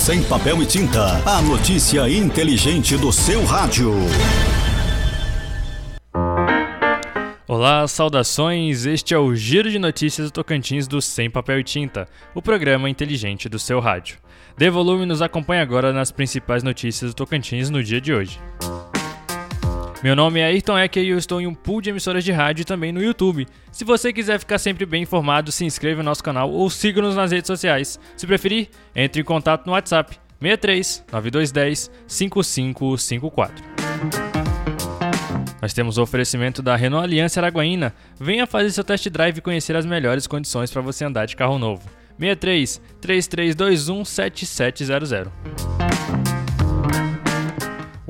Sem papel e tinta. A notícia inteligente do seu rádio. Olá, saudações! Este é o Giro de Notícias do Tocantins do Sem Papel e Tinta, o programa inteligente do seu rádio. Dê volume e nos acompanhe agora nas principais notícias do Tocantins no dia de hoje. Meu nome é Ayrton Ecker e eu estou em um pool de emissoras de rádio e também no YouTube. Se você quiser ficar sempre bem informado, se inscreva no nosso canal ou siga-nos nas redes sociais. Se preferir, entre em contato no WhatsApp 63 9210 5554. Nós temos o oferecimento da Renault Aliança Araguaína. Venha fazer seu test drive e conhecer as melhores condições para você andar de carro novo. 63 3321 7700.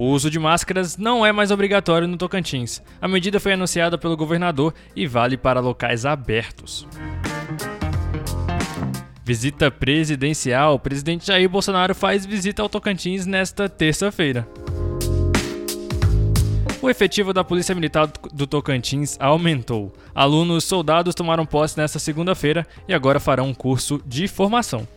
O uso de máscaras não é mais obrigatório no Tocantins. A medida foi anunciada pelo governador e vale para locais abertos. Visita presidencial. O presidente Jair Bolsonaro faz visita ao Tocantins nesta terça-feira. O efetivo da Polícia Militar do Tocantins aumentou. Alunos soldados tomaram posse nesta segunda-feira e agora farão um curso de formação.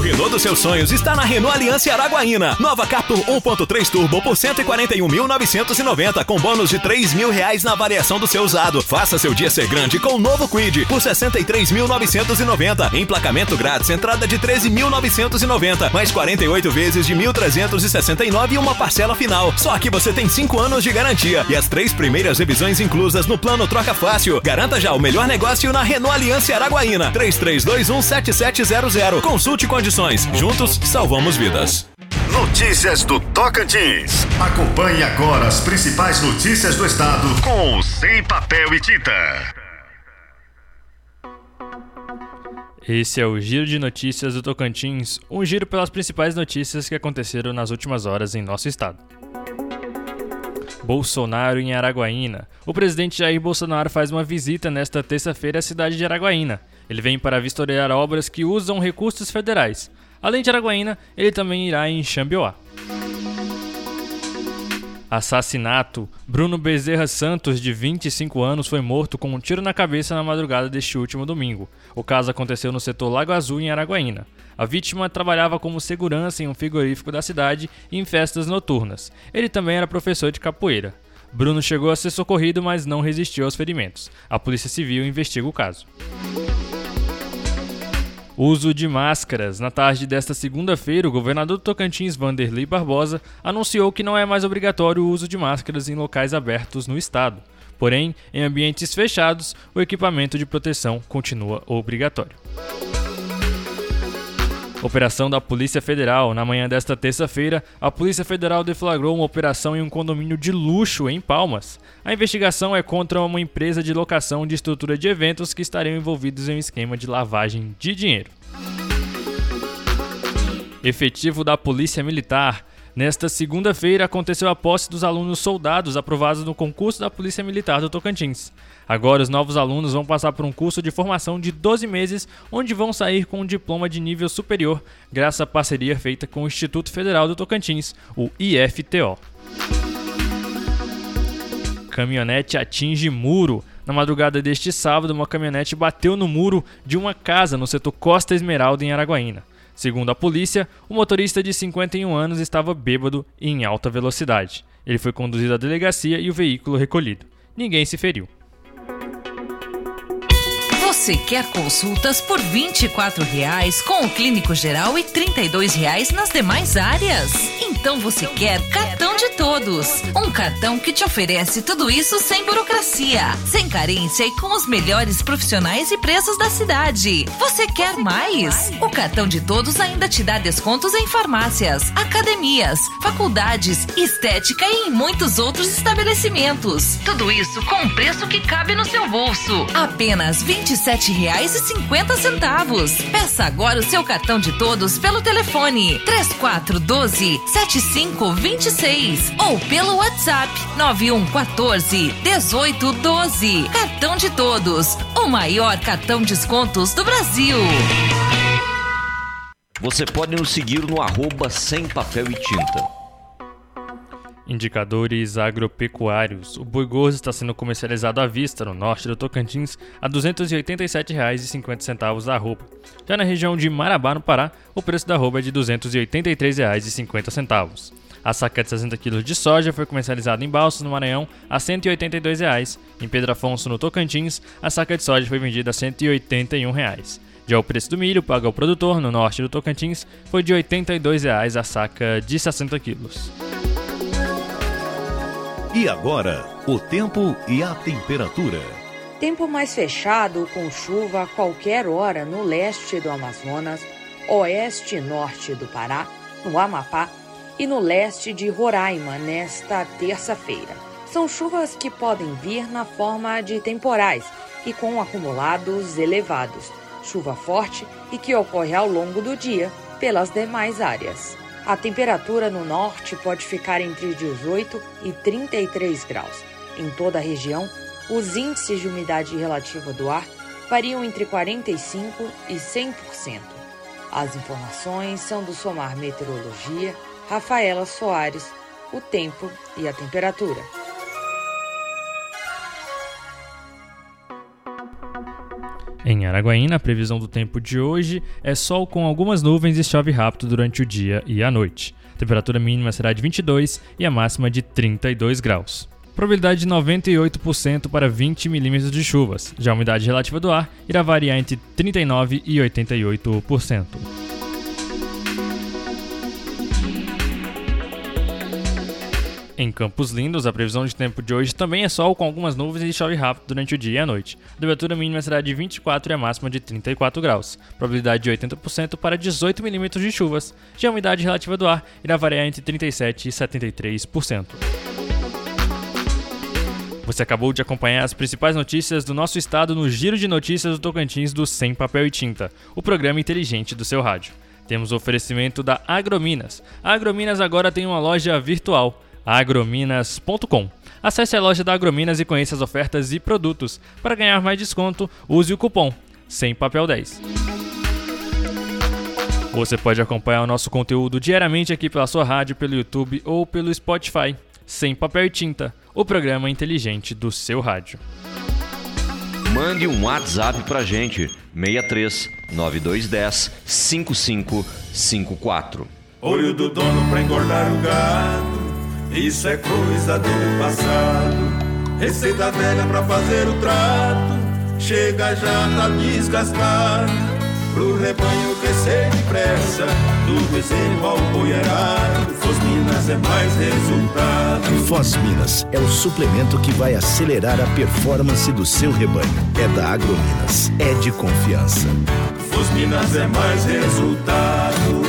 O Renault dos seus sonhos está na Renault Aliança Araguaína. Nova Captur 1.3 Turbo por 141.990 com bônus de 3 mil reais na avaliação do seu usado. Faça seu dia ser grande com o novo Quid por 63.990. Emplacamento grátis, entrada de 13.990, mais 48 vezes de 1.369 e uma parcela final. Só que você tem 5 anos de garantia e as três primeiras revisões inclusas no plano Troca Fácil. Garanta já o melhor negócio na Renault Aliança Araguaína. 33217700. Consulte condições condições. Juntos, salvamos vidas. Notícias do Tocantins. Acompanhe agora as principais notícias do estado com Sem Papel e Tinta. Esse é o Giro de Notícias do Tocantins, um giro pelas principais notícias que aconteceram nas últimas horas em nosso estado. Bolsonaro em Araguaína. O presidente Jair Bolsonaro faz uma visita nesta terça-feira à cidade de Araguaína. Ele vem para vistoriar obras que usam recursos federais. Além de Araguaína, ele também irá em Xambioá. Assassinato. Bruno Bezerra Santos, de 25 anos, foi morto com um tiro na cabeça na madrugada deste último domingo. O caso aconteceu no setor Lago Azul, em Araguaína. A vítima trabalhava como segurança em um frigorífico da cidade e em festas noturnas. Ele também era professor de capoeira. Bruno chegou a ser socorrido, mas não resistiu aos ferimentos. A Polícia Civil investiga o caso. Uso de máscaras. Na tarde desta segunda-feira, o governador do Tocantins, Vanderlei Barbosa, anunciou que não é mais obrigatório o uso de máscaras em locais abertos no estado. Porém, em ambientes fechados, o equipamento de proteção continua obrigatório. Operação da Polícia Federal. Na manhã desta terça-feira, a Polícia Federal deflagrou uma operação em um condomínio de luxo em Palmas. A investigação é contra uma empresa de locação de estrutura de eventos que estariam envolvidos em um esquema de lavagem de dinheiro. Efetivo da Polícia Militar. Nesta segunda-feira aconteceu a posse dos alunos soldados aprovados no concurso da Polícia Militar do Tocantins. Agora, os novos alunos vão passar por um curso de formação de 12 meses, onde vão sair com um diploma de nível superior, graças à parceria feita com o Instituto Federal do Tocantins, o IFTO. Caminhonete atinge muro. Na madrugada deste sábado, uma caminhonete bateu no muro de uma casa no setor Costa Esmeralda, em Araguaína. Segundo a polícia, o motorista de 51 anos estava bêbado e em alta velocidade. Ele foi conduzido à delegacia e o veículo recolhido. Ninguém se feriu. Você quer consultas por R$ 24,00 com o clínico geral e R$ 32,00 nas demais áreas? Então você quer cartão de todos. Um cartão que te oferece tudo isso sem burocracia, sem carência e com os melhores profissionais e preços da cidade. Você quer mais? O cartão de todos ainda te dá descontos em farmácias, academias, faculdades, estética e em muitos outros estabelecimentos. Tudo isso com um preço que cabe no seu bolso. Apenas R$ 27,50. Peça agora o seu cartão de todos pelo telefone 3412 7526 ou pelo WhatsApp 9114 1812. Cartão de todos, o maior cartão descontos do Brasil. Você pode nos seguir no arroba sem papel e tinta. Indicadores agropecuários. O boi gordo está sendo comercializado à vista no norte do Tocantins a R$ 287,50 a arroba. Já na região de Marabá, no Pará, o preço da arroba é de R$ 283,50. A saca de 60 kg de soja foi comercializada em Balsas, no Maranhão, a 182 reais. Em Pedro Afonso, no Tocantins, a saca de soja foi vendida a 181 reais. Já o preço do milho pago ao produtor no norte do Tocantins foi de 82 reais a saca de 60 quilos. E agora, o tempo e a temperatura. Tempo mais fechado, com chuva a qualquer hora no leste do Amazonas, oeste e norte do Pará, no Amapá e no leste de Roraima nesta terça-feira. São chuvas que podem vir na forma de temporais e com acumulados elevados, chuva forte e que ocorre ao longo do dia pelas demais áreas. A temperatura no norte pode ficar entre 18 e 33 graus. Em toda a região, os índices de umidade relativa do ar variam entre 45 e 100%. As informações são do Somar Meteorologia, Rafaela Soares, o tempo e a temperatura. Em Araguaína, a previsão do tempo de hoje é sol com algumas nuvens e chove rápido durante o dia e a noite. A temperatura mínima será de 22 e a máxima de 32 graus. Probabilidade de 98% para 20 milímetros de chuvas. Já a umidade relativa do ar irá variar entre 39 e 88%. Em Campos Lindos, a previsão de tempo de hoje também é sol com algumas nuvens e chove rápido durante o dia e a noite. A temperatura mínima será de 24 e a máxima de 34 graus. Probabilidade de 80% para 18 milímetros de chuvas. Já a umidade relativa do ar irá variar entre 37 e 73%. Você acabou de acompanhar as principais notícias do nosso estado no Giro de Notícias do Tocantins do Sem Papel e Tinta, o programa inteligente do seu rádio. Temos oferecimento da Agrominas. A Agrominas agora tem uma loja virtual agrominas.com. Acesse a loja da Agrominas e conheça as ofertas e produtos. Para ganhar mais desconto, use o cupom sem papel 10. Você pode acompanhar o nosso conteúdo diariamente aqui pela sua rádio, pelo YouTube ou pelo Spotify. Sem papel e tinta, o programa inteligente do seu rádio. Mande um WhatsApp pra gente, 63 9210 5554. Olho do dono pra engordar o gado isso é coisa do passado. Receita velha pra fazer o trato. Chega já tá desgastado. Pro rebanho crescer depressa. Do bezerro ao boiarado. Foz Minas é mais resultado. Foz Minas é o suplemento que vai acelerar a performance do seu rebanho. É da Agrominas. É de confiança. Foz Minas é mais resultado.